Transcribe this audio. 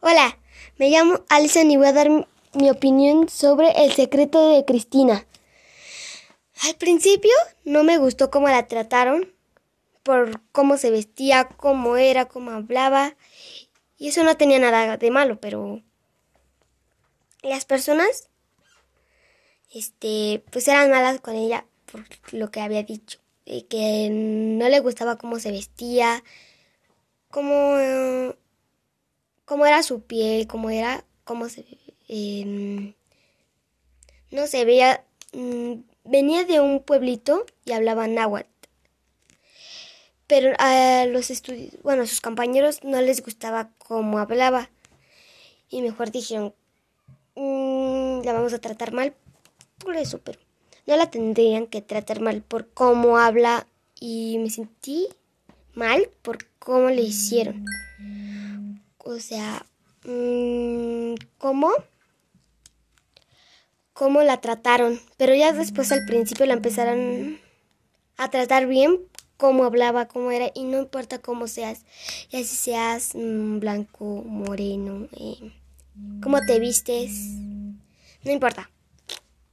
Hola, me llamo Alison y voy a dar mi opinión sobre El secreto de Cristina. Al principio no me gustó cómo la trataron, por cómo se vestía, cómo era, cómo hablaba, y eso no tenía nada de malo, pero las personas, este, pues eran malas con ella por lo que había dicho, que no le gustaba cómo se vestía, cómo cómo era su piel, cómo era, cómo se... Em, no se veía... Mm, venía de un pueblito y hablaba náhuatl. Pero a los estudios, bueno, a sus compañeros no les gustaba cómo hablaba. Y mejor dijeron, mm, la vamos a tratar mal por eso, pero no la tendrían que tratar mal por cómo habla. Y me sentí mal por cómo le hicieron. O sea, mmm, ¿cómo? ¿Cómo la trataron? Pero ya después al principio la empezaron a tratar bien, cómo hablaba, cómo era, y no importa cómo seas, ya si seas mm, blanco, moreno, eh, cómo te vistes, no importa.